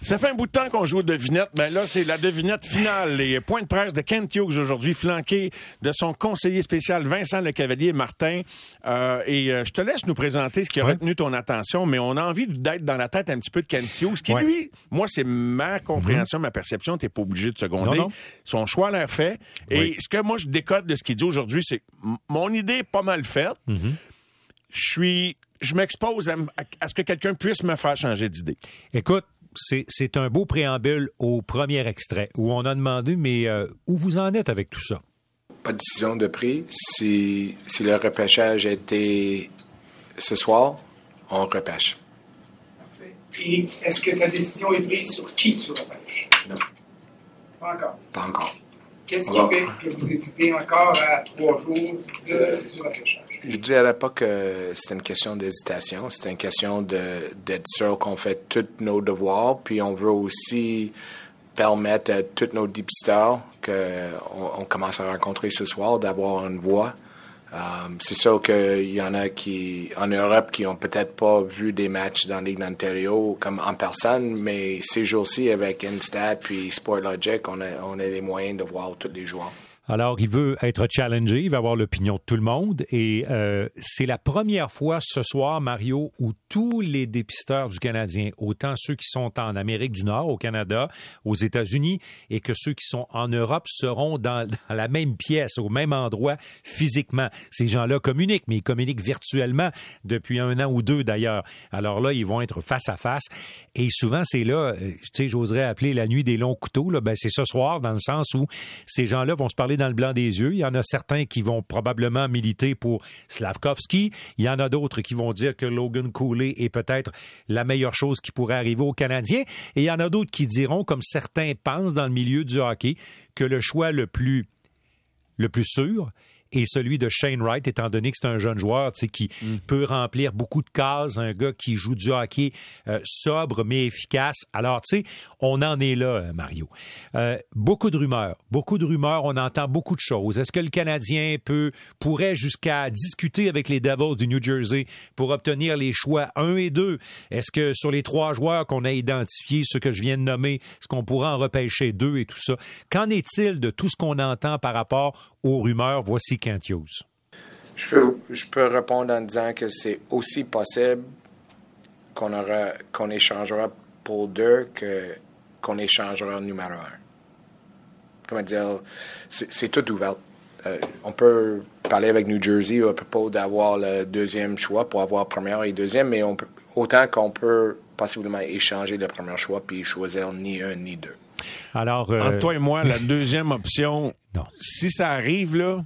Ça fait un bout de temps qu'on joue aux devinettes. Ben là, c'est la devinette finale. Les points de presse de Kent Hughes aujourd'hui, flanqué de son conseiller spécial Vincent Le Cavalier Martin. Euh, et euh, je te laisse nous présenter ce qui a retenu ton attention, mais on a envie d'être dans la tête un petit peu de Kent Hughes, qui lui, moi, c'est ma compréhension, ma perception. T'es pas obligé de seconder. Son choix a l'air fait. Et ce que moi, je décode de ce qu'il dit aujourd'hui, c'est mon idée est pas mal faite. Je suis je m'expose à, à, ce que quelqu'un puisse me faire changer d'idée. Écoute, c'est un beau préambule au premier extrait où on a demandé, mais euh, où vous en êtes avec tout ça? Pas de décision de prix. Si, si le repêchage était ce soir, on repêche. Et est-ce que ta décision est prise sur qui tu repêches? Non. Pas encore. Pas encore. Qu'est-ce qui fait que vous hésitez encore à trois jours de, du repêchage? Je dirais pas que c'est une question d'hésitation, c'est une question d'être sûr qu'on fait tous nos devoirs, puis on veut aussi permettre à tous nos dépisteurs qu'on on commence à rencontrer ce soir d'avoir une voix. Euh, c'est sûr qu'il y en a qui, en Europe, qui ont peut-être pas vu des matchs dans la Ligue d'Ontario comme en personne, mais ces jours-ci, avec Instat puis Sportlogic, on a, on a les moyens de voir tous les joueurs. Alors, il veut être challengé, il va avoir l'opinion de tout le monde. Et euh, c'est la première fois ce soir, Mario, où tous les dépisteurs du Canadien, autant ceux qui sont en Amérique du Nord, au Canada, aux États-Unis, et que ceux qui sont en Europe seront dans, dans la même pièce, au même endroit physiquement. Ces gens-là communiquent, mais ils communiquent virtuellement depuis un an ou deux d'ailleurs. Alors là, ils vont être face à face. Et souvent, c'est là, euh, tu sais, j'oserais appeler la nuit des longs couteaux. Là, ben, c'est ce soir, dans le sens où ces gens-là vont se parler le blanc des yeux. Il y en a certains qui vont probablement militer pour Slavkovski. Il y en a d'autres qui vont dire que Logan Cooley est peut-être la meilleure chose qui pourrait arriver aux Canadiens. Et il y en a d'autres qui diront, comme certains pensent dans le milieu du hockey, que le choix le plus, le plus sûr, et celui de Shane Wright, étant donné que c'est un jeune joueur qui mm. peut remplir beaucoup de cases, un gars qui joue du hockey euh, sobre mais efficace. Alors, tu sais, on en est là, euh, Mario. Euh, beaucoup de rumeurs, beaucoup de rumeurs, on entend beaucoup de choses. Est-ce que le Canadien peut pourrait jusqu'à discuter avec les Devils du New Jersey pour obtenir les choix 1 et 2? Est-ce que sur les trois joueurs qu'on a identifiés, ceux que je viens de nommer, est-ce qu'on pourra en repêcher deux et tout ça? Qu'en est-il de tout ce qu'on entend par rapport aux rumeurs? Voici je peux, je peux répondre en disant que c'est aussi possible qu'on aura qu'on échangera pour deux que qu'on échangera numéro un. Comment dire, c'est tout ouvert. Euh, on peut parler avec New Jersey à propos d'avoir le deuxième choix pour avoir premier et deuxième, mais on peut, autant qu'on peut possiblement échanger le premier choix puis choisir ni un ni deux. Alors, euh, entre toi et moi, la deuxième option, non. si ça arrive là,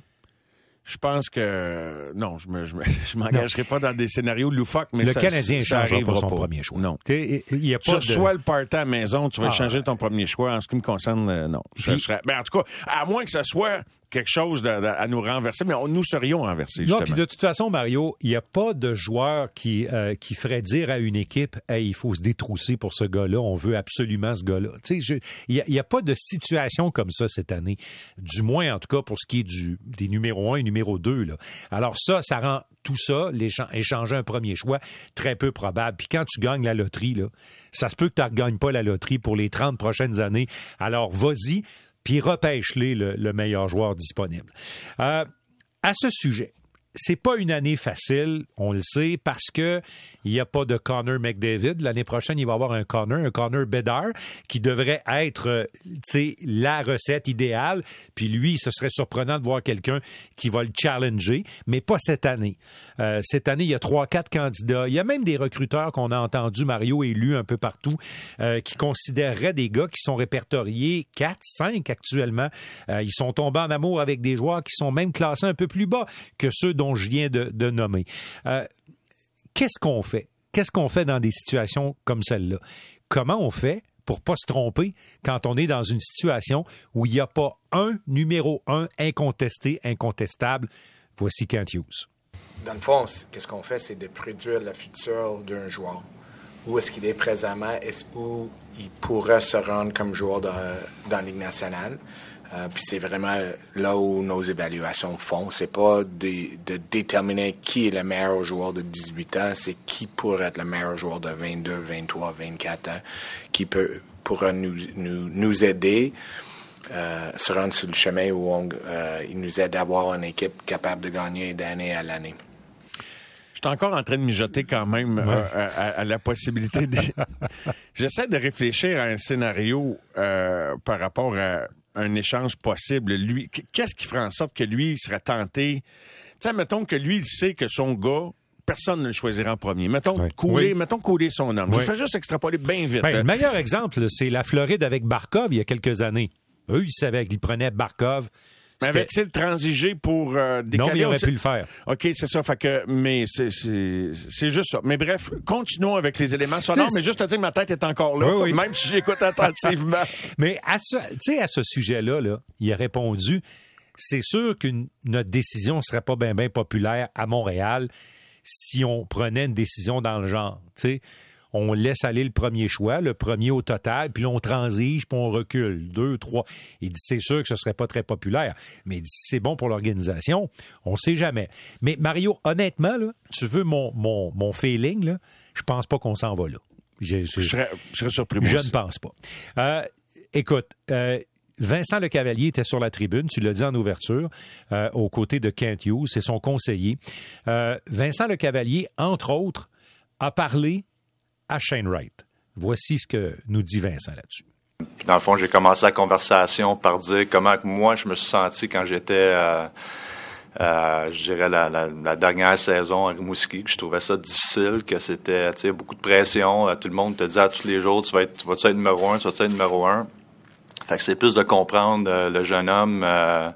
je pense que non, je me, je, m'engagerai pas dans des scénarios loufoques, mais le ça, Canadien ça pas son premier choix. Non, il y a pas tu reçois le party à la maison, tu vas ah. changer ton premier choix. En ce qui me concerne, euh, non. Je, serais, ben, en tout cas, à moins que ça soit quelque chose à nous renverser, mais nous serions renversés. Non, puis de toute façon, Mario, il n'y a pas de joueur qui, euh, qui ferait dire à une équipe hey, il faut se détrousser pour ce gars-là, on veut absolument ce gars-là. Il n'y a, a, pas de situation comme ça cette année, du moins en tout cas pour ce qui est du, des numéros 1 et numéro 2. Là. Alors ça, ça rend tout ça, échanger un premier choix, très peu probable. Puis quand tu gagnes la loterie, là, ça se peut que tu ne gagnes pas la loterie pour les 30 prochaines années. Alors vas-y, puis repêche-les le, meilleur joueur disponible. Euh, à ce sujet, c'est pas une année facile, on le sait, parce que il n'y a pas de Connor McDavid. L'année prochaine, il va y avoir un Connor, un Connor Bedard, qui devrait être euh, la recette idéale. Puis lui, ce serait surprenant de voir quelqu'un qui va le challenger, mais pas cette année. Euh, cette année, il y a trois, quatre candidats. Il y a même des recruteurs qu'on a entendu, Mario, élus un peu partout, euh, qui considéreraient des gars qui sont répertoriés quatre, cinq actuellement. ils sont tombés en amour avec des joueurs qui sont même classés un peu plus bas que ceux dont je viens de nommer qu'est-ce qu'on fait? Qu'est-ce qu'on fait dans des situations comme celle-là? Comment on fait pour pas se tromper quand on est dans une situation où il n'y a pas un numéro un incontesté, incontestable? Voici Kent Hughes. Dans le fond, qu'est-ce qu'on fait, c'est de produire le futur d'un joueur. Où est-ce qu'il est présentement? Est-ce où il pourrait se rendre comme joueur dans la Ligue nationale? Euh, puis c'est vraiment là où nos évaluations font. C'est pas de, de, déterminer qui est le meilleur joueur de 18 ans, c'est qui pourrait être le meilleur joueur de 22, 23, 24 ans, qui peut pourra nous, nous, nous aider euh, se rendre sur le chemin où on, euh, il nous aide à avoir une équipe capable de gagner d'année à l'année. Je suis encore en train de mijoter quand même euh, à, la possibilité de... J'essaie de réfléchir à un scénario euh, par rapport à un échange possible. Lui, qu'est-ce qui ferait en sorte que lui serait tenté? Tu sais, mettons que lui, il sait que son gars personne ne le choisira en premier. Mettons couler, mettons couler son homme. Je fais juste extrapoler bien vite. Ben, le meilleur exemple, c'est la Floride avec Barkov il y a quelques années. Eux, ils savaient qu'ils prenaient Barkov. Mais avait-il transigé pour euh, Non, mais il aurait pu le faire. OK, c'est ça. Fait que, mais c'est juste ça. Mais bref, continuons avec les éléments sonores. Mais juste à dire que ma tête est encore là, même si j'écoute attentivement. mais à ce, à ce sujet-là, là, il a répondu c'est sûr que notre décision ne serait pas bien ben populaire à Montréal si on prenait une décision dans le genre. On laisse aller le premier choix, le premier au total, puis on transige, puis on recule. Deux, trois. Il dit, c'est sûr que ce serait pas très populaire, mais il dit, c'est bon pour l'organisation, on sait jamais. Mais Mario, honnêtement, là, tu veux mon, mon, mon feeling, là, je pense pas qu'on s'en va là. Je, serais, surpris. Je ne pense pas. Euh, écoute, euh, Vincent Le Cavalier était sur la tribune, tu l'as dit en ouverture, euh, aux côtés de Kent Hughes, c'est son conseiller. Vincent Le Cavalier, entre autres, a parlé à Shane Wright. Voici ce que nous dit Vincent là-dessus. Dans le fond, j'ai commencé la conversation par dire comment moi je me suis senti quand j'étais, euh, euh, je dirais, la, dernière saison à Rimouski. Je trouvais ça difficile, que c'était beaucoup de pression. Euh, tout le monde te disait tous les jours, tu vas être, tu vas être numéro un, tu vas être numéro un? Fait que c'est plus de comprendre le jeune homme, dans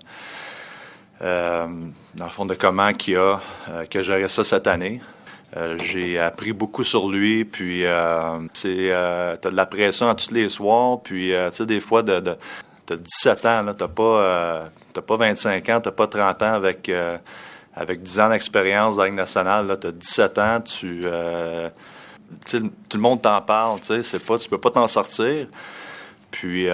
le fond, de comment il a, que gérer ça cette année. Euh, j'ai appris beaucoup sur lui, puis euh, c'est euh, t'as de la pression tous les soirs, puis euh, tu sais des fois de, de t'as 17 ans là, t'as pas t'as pas 25 ans, t'as pas 30 ans avec avec 10 ans d'expérience dans la nationale, là t'as 17 ans, tu tout le monde t'en parle, tu sais, c'est pas tu peux pas t'en sortir. Puis,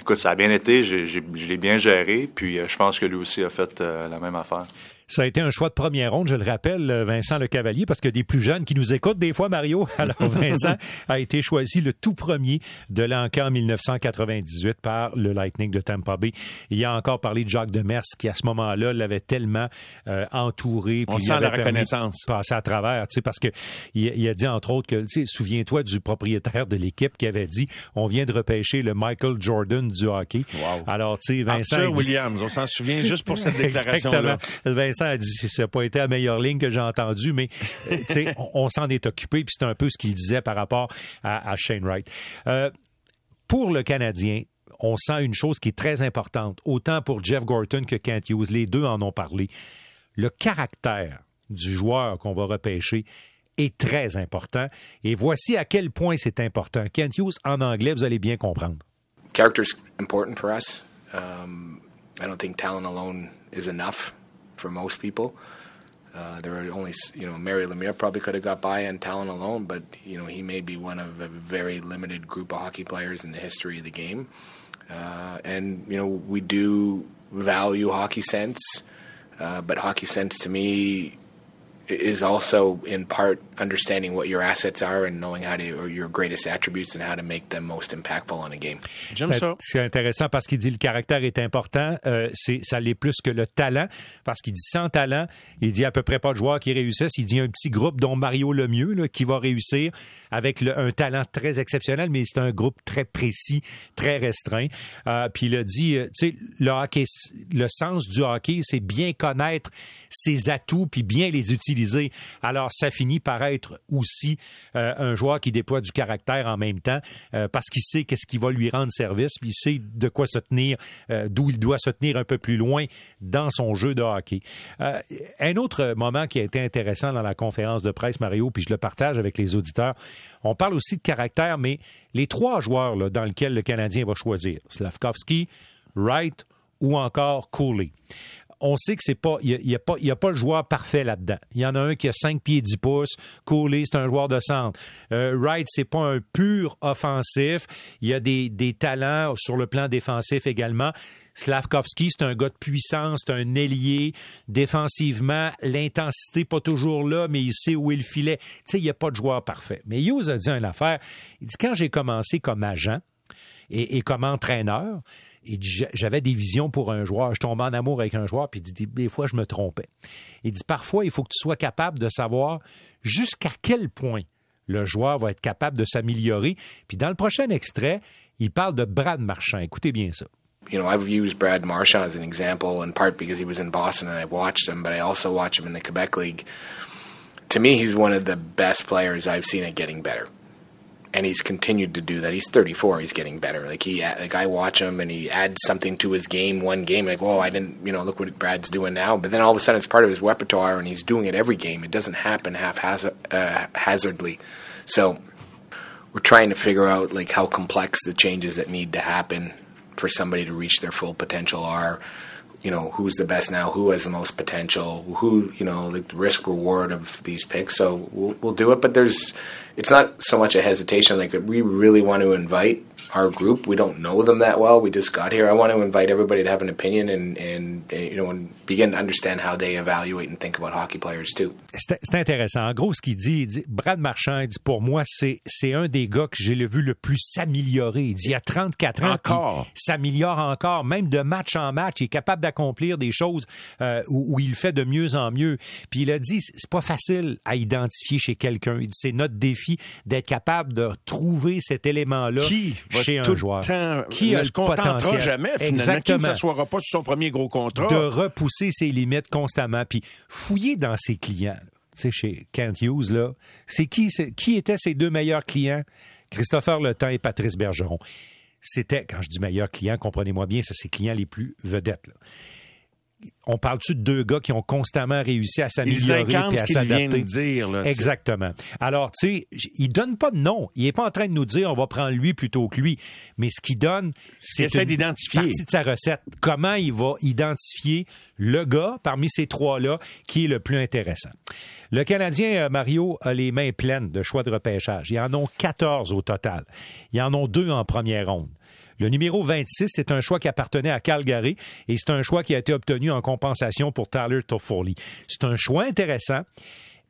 écoute, ça a bien été, j'ai, je l'ai bien géré, puis je pense que lui aussi a fait la même affaire. Ça a été un choix de première ronde, je le rappelle, euh, Vincent Le Cavalier, parce que des plus jeunes qui nous écoutent des fois, Mario. Alors, Vincent a été choisi le tout premier de l'encan en 1998 par le Lightning de Tampa Bay. Il a encore parlé de Jacques Demers, qui à ce moment-là l'avait tellement euh, entouré. On sent la reconnaissance. Passer à travers, tu sais, parce que il, a dit entre autres que, tu sais, souviens-toi du propriétaire de l'équipe qui avait dit, on vient de repêcher le Michael Jordan du hockey. Wow. Alors, tu sais, Vincent. Arthur Williams, on s'en souvient juste pour cette déclaration-là. Vincent a dit ça n'a pas été la meilleure ligne que j'ai entendue, mais on, s'en est occupé, puis c'est un peu ce qu'il disait par rapport à, Shane Wright. Euh, pour le Canadien, on sent une chose qui est très importante, autant pour Jeff Gorton que Kent Hughes, les deux en ont parlé. Le caractère du joueur qu'on va repêcher est très important. Et voici à quel point c'est important. Kent Hughes, en anglais, vous allez bien comprendre. Character's important for us. Um, I don't think talent alone is enough. For most people. Uh, there are only, you know, Mary Lemire probably could have got by on talent alone, but you know he may be one of a very limited group of hockey players in the history of the game. Uh, and you know we do value hockey sense, uh, but hockey sense to me is also in part understanding what your assets are and knowing how to or your greatest attributes and how to make them most impactful on a game. J'aime ça. C'est intéressant parce qu'il dit le caractère est important. Euh, c'est ça l'est plus que le talent parce qu'il dit sans talent, il dit à peu près pas de joueurs qui réussissent. Il dit un petit groupe dont Mario Lemieux là, qui va réussir avec le, un talent très exceptionnel, mais c'est un groupe très précis, très restreint. Euh, puis il a dit, euh, tu sais, le hockey, le sens du hockey, c'est bien connaître ses atouts puis bien les utiliser. Alors ça finit par être aussi euh, un joueur qui déploie du caractère en même temps euh, parce qu'il sait qu'est-ce qui va lui rendre service, puis il sait de quoi se tenir, euh, d'où il doit se tenir un peu plus loin dans son jeu de hockey. un autre moment qui a été intéressant dans la conférence de presse, Mario, puis je le partage avec les auditeurs, on parle aussi de caractère, mais les trois joueurs dans lesquels le Canadien va choisir, Slavkovski, Wright ou encore Cooley on sait que c'est pas, il n'y a, pas, a pas le joueur parfait là-dedans. Il y en a un qui a 5 pieds 10 pouces. Cooley, c'est un joueur de centre. Euh, Wright, c'est pas un pur offensif. Il y a des, talents sur le plan défensif également. Slavkovski, c'est un gars de puissance, c'est un ailier. Défensivement, l'intensité pas toujours là, mais il sait où il filet. Tu sais, il n'y a pas de joueur parfait. Mais Hughes a dit une affaire. Il dit, quand j'ai commencé comme agent et comme entraîneur, j'avais des visions pour un joueur. Je tombais en amour avec un joueur, puis il dit, des fois, je me trompais. Il dit, parfois, il faut que tu sois capable de savoir jusqu'à quel point le joueur va être capable de s'améliorer. Puis dans le prochain extrait, il parle de Brad Marchand. Écoutez bien ça. You know, I've used Brad Marchand as an example in part because he was in Boston and I watched him, but I also watched him in the Quebec League. To me, he's one of the best players I've seen at getting better. And he's continued to do that. He's 34. He's getting better. Like he, like I watch him, and he adds something to his game. One game, like, oh, I didn't, you know, look what Brad's doing now. But then all of a sudden, it's part of his repertoire, and he's doing it every game. It doesn't happen haphazardly. Uh, so we're trying to figure out like how complex the changes that need to happen for somebody to reach their full potential are you know who's the best now, who has the most potential, who you know the risk reward of these picks. So we'll we'll do it, but there's it's not so much a hesitation. Like we really want to invite our group. We don't know them that well. We just got here. I want to invite everybody to have an opinion and, and, you know and begin to understand how they evaluate and think about hockey players too. C'est intéressant. En gros, ce qu'il dit, il dit, Brad Marchand, il dit pour moi, c'est c'est un des gars que j'ai vu le plus s'améliorer. Il dit il y a 34 ans, encore s'améliore encore, même de match en match, il est capable d'accomplir des choses euh, où, où, il fait de mieux en mieux. Puis il a dit c'est pas facile à identifier chez quelqu'un. Il dit c'est notre défi d'être capable de trouver cet élément-là. Qui? Chez un joueur. qui ne se contentera jamais, finalement, Exactement. qui ne s'assoira pas sur son premier gros contrat? De repousser ses limites constamment, puis fouiller dans ses clients. Tu sais, chez Kent Hughes, là, c'est qui, qui étaient ses deux meilleurs clients? Christopher Le et Patrice Bergeron. C'était, quand je dis meilleurs clients, comprenez-moi bien, c'est ses clients les plus vedettes. Là on parle-tu de deux gars qui ont constamment réussi à s'améliorer et à s'adapter? dire. Exactement. Alors, tu sais, il donne pas de nom. Il est pas en train de nous dire on va prendre lui plutôt que lui. Mais ce qu'il donne, c'est une d'identifier. partie de sa recette. Comment il va identifier le gars parmi ces trois-là qui est le plus intéressant? Le Canadien, euh, Mario, a les mains pleines de choix de repêchage. Il en ont 14 au total. Il y en ont deux en première ronde. Le numéro 26, c'est un choix qui appartenait à Calgary et c'est un choix qui a été obtenu en compensation pour Tyler Toffoli. C'est un choix intéressant.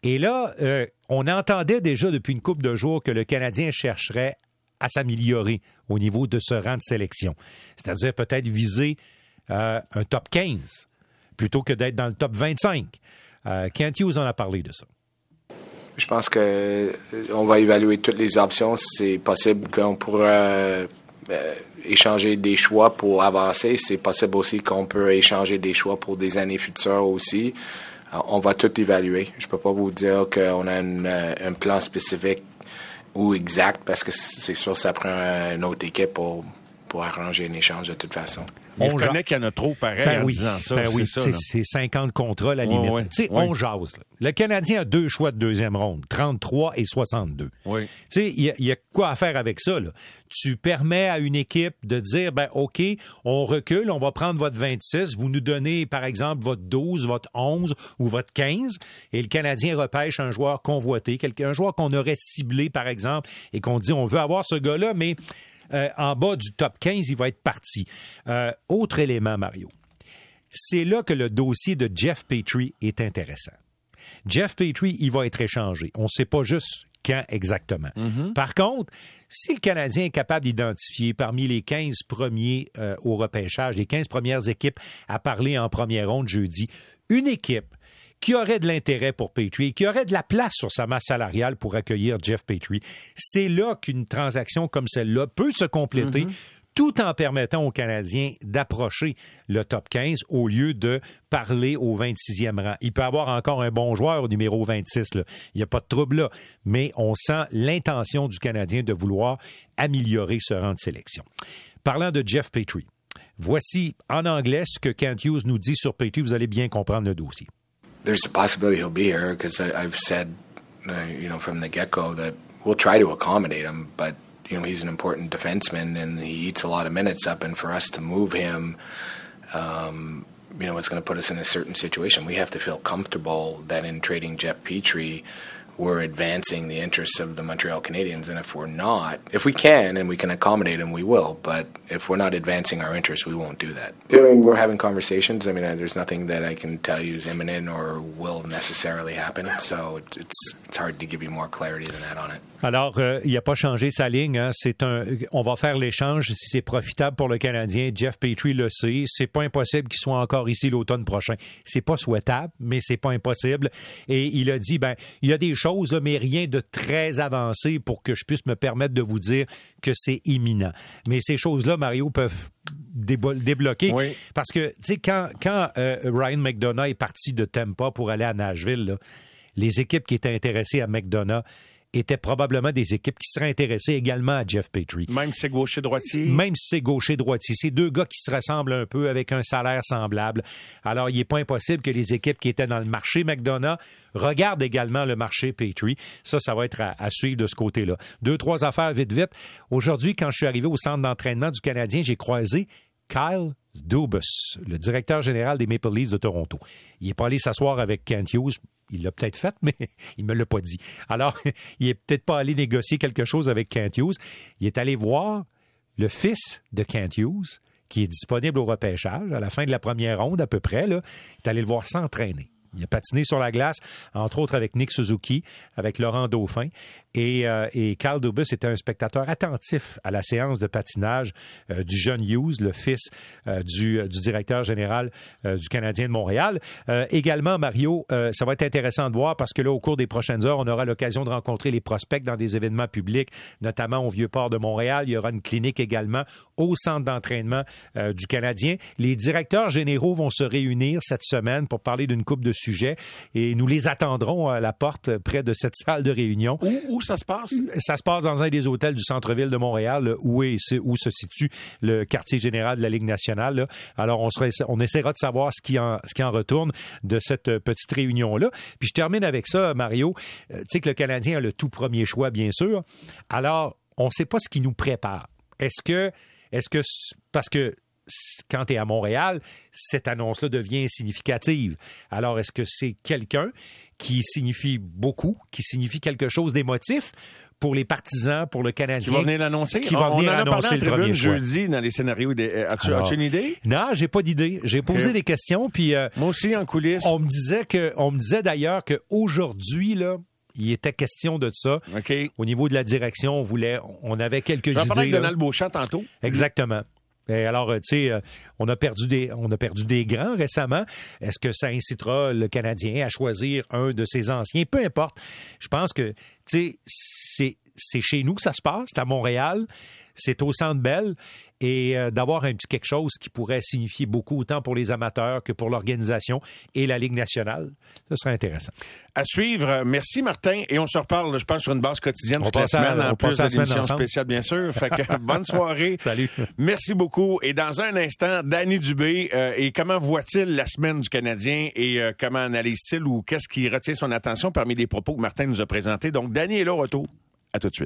Et là, euh, on entendait déjà depuis une couple de jours que le Canadien chercherait à s'améliorer au niveau de ce rang de sélection. C'est-à-dire peut-être viser euh, un top 15 plutôt que d'être dans le top 25. Euh, Kent Hughes en a parlé de ça. Je pense que euh, va évaluer toutes les options. C'est possible qu'on pourra euh, échanger des choix pour avancer. C'est possible aussi qu'on peut échanger des choix pour des années futures aussi. Euh, on va tout évaluer. Je peux pas vous dire qu'on a euh, un plan spécifique ou exact parce que c'est sûr ça prend une autre équipe pour, pour arranger un échange de toute façon. On reconnaît qu'il y en a trop pareil ben en disant ça. Ben oui, c'est 50 contrats à la limite. sais, On jase. Le Canadien a deux choix de deuxième ronde, 33 et 62. Oui. Il y, y, a quoi à faire avec ça. Là? Tu permets à une équipe de dire, ben OK, on recule, on va prendre votre 26, vous nous donnez par exemple votre 12, votre 11 ou votre 15, et le Canadien repêche un joueur convoité, un joueur qu'on aurait ciblé par exemple, et qu'on dit, on veut avoir ce gars-là, mais euh, en bas du top 15, il va être parti. Euh, autre élément, Mario. C'est là que le dossier de Jeff Petrie est intéressant. Jeff Petrie, il va être échangé. On ne sait pas juste quand exactement. Mm-hmm. Par contre, si le Canadien est capable d'identifier parmi les 15 premiers euh, au repêchage, les 15 premières équipes à parler en première ronde jeudi, une équipe qui aurait de l'intérêt pour Petrie, qui aurait de la place sur sa masse salariale pour accueillir Jeff Petrie. C'est là qu'une transaction comme celle-là peut se compléter. Mhm. tout en permettant aux Canadiens d'approcher le top 15 au lieu de parler au 26e rang. Il peut avoir encore un bon joueur au numéro 26. Là. Il n'y a pas de trouble là. Mais on sent l'intention du Canadien de vouloir améliorer ce rang de sélection. Parlant de Jeff Petrie, voici en anglais ce que Kent Hughes nous dit sur Petrie. Vous allez bien comprendre le dossier. There's a possibility he'll be here because I've said, uh, you know, from the get go that we'll try to accommodate him, but you know he's an important defenseman and he eats a lot of minutes up, and for us to move him, um, you know, it's going to put us in a certain situation. We have to feel comfortable that in trading Jeff Petrie, we're advancing the interests of the Montreal Canadiens. And if we're not, if we can and we can accommodate them, we will. But if we're not advancing our interests, we won't do that. I mean, we're having conversations. I mean, there's nothing that I can tell you is imminent or will necessarily happen. So it's it's hard to give you more clarity than that on it. Alors, euh, il n'a pas changé sa ligne. Hein. C'est un, on va faire l'échange si c'est profitable pour le Canadien. Jeff Petrie le sait. C'est pas impossible qu'il soit encore ici l'automne prochain. C'est pas souhaitable, mais c'est pas impossible. Et il a dit, ben, il y a des choses, mais rien de très avancé pour que je puisse me permettre de vous dire que c'est imminent. Mais ces choses-là, Mario, peuvent débloquer. Parce que, tu sais, quand, quand euh, Ryan McDonough est parti de Tampa pour aller à Nashville, là, les équipes qui étaient intéressées à McDonough étaient probablement des équipes qui seraient intéressées également à Jeff Petrie. Même si c'est gaucher-droitier. Même si c'est gaucher-droitier. C'est deux gars qui se ressemblent un peu avec un salaire semblable. Alors, il n'est pas impossible que les équipes qui étaient dans le marché McDonough regardent également le marché Petrie. Ça, ça va être à, à suivre de ce côté-là. Deux, trois affaires vite, vite. Aujourd'hui, quand je suis arrivé au centre d'entraînement du Canadien, j'ai croisé Kyle Dubus, le directeur général des Maple Leafs de Toronto. Il est pas allé s'asseoir avec Kent Hughes. Il l'a peut-être fait, mais il me l'a pas dit. Alors, il est peut-être pas allé négocier quelque chose avec Kent Hughes. Il est allé voir le fils de Kent Hughes, qui est disponible au repêchage à la fin de la première ronde à peu près. Il est allé le voir s'entraîner. Il a patiné sur la glace, entre autres avec Nick Suzuki, avec Laurent Dauphin. Et, euh, et Carl Dubus était un spectateur attentif à la séance de patinage euh, du jeune Hughes, le fils euh, du, du, directeur général du Canadien de Montréal. également, Mario, ça va être intéressant de voir parce que là, au cours des prochaines heures, on aura l'occasion de rencontrer les prospects dans des événements publics, notamment au Vieux-Port de Montréal. Il y aura une clinique également au centre d'entraînement du Canadien. Les directeurs généraux vont se réunir cette semaine pour parler d'une coupe de sujets et nous les attendrons à la porte près de cette salle de réunion. Ça se passe? Ça se passe dans un des hôtels du centre-ville de Montréal, où, est, où se situe le quartier général de la Ligue nationale. Alors, on, on essaiera de savoir ce qui, en, ce qui en retourne de cette petite réunion-là. Puis je termine avec ça, Mario. Euh, tu sais que le Canadien a le tout premier choix, bien sûr. Alors, on ne sait pas ce qui nous prépare. Est-ce que, est-ce que, parce que quand tu es à Montréal, cette annonce-là devient significative. Alors, est-ce que c'est quelqu'un qui signifie beaucoup, qui signifie quelque chose d'émotif pour les partisans, pour le Canadien? Qui va venir l'annoncer? Qui va venir on en annoncer a parlé en jeudi dans les scénarios. Des... As-tu, Alors, as-tu une idée? Non, j'ai pas d'idée. J'ai posé des questions, puis euh, Moi aussi, en coulisses. on me disait que, on me disait d'ailleurs qu'aujourd'hui, là, il était question de ça. Au niveau de la direction, on voulait, on avait quelques J'en parlais avec idées. là. Donald Beauchamp tantôt. Exactement. Et alors, euh, tu sais, euh, on a perdu des, on a perdu des grands récemment. Est-ce que ça incitera le Canadien à choisir un de ses anciens? Peu importe. Je pense que, tu sais, c'est c'est chez nous que ça se passe, c'est à Montréal, c'est au Centre Bell, et euh, d'avoir un petit quelque chose qui pourrait signifier beaucoup autant pour les amateurs que pour l'organisation et la Ligue nationale, ce serait intéressant. À suivre. Merci, Martin. Et on se reparle, je pense, sur une base quotidienne On toute la à- semaine, on en plus de l'émission spéciale, bien sûr. Fait que bonne soirée. Salut. Merci beaucoup. Et dans un instant, Danny Dubé, euh, et comment voit-il la semaine du Canadien et euh, comment analyse-t-il ou qu'est-ce qui retient son attention parmi les propos que Martin nous a présentés? Donc, Danny est là au retour. À tout de suite.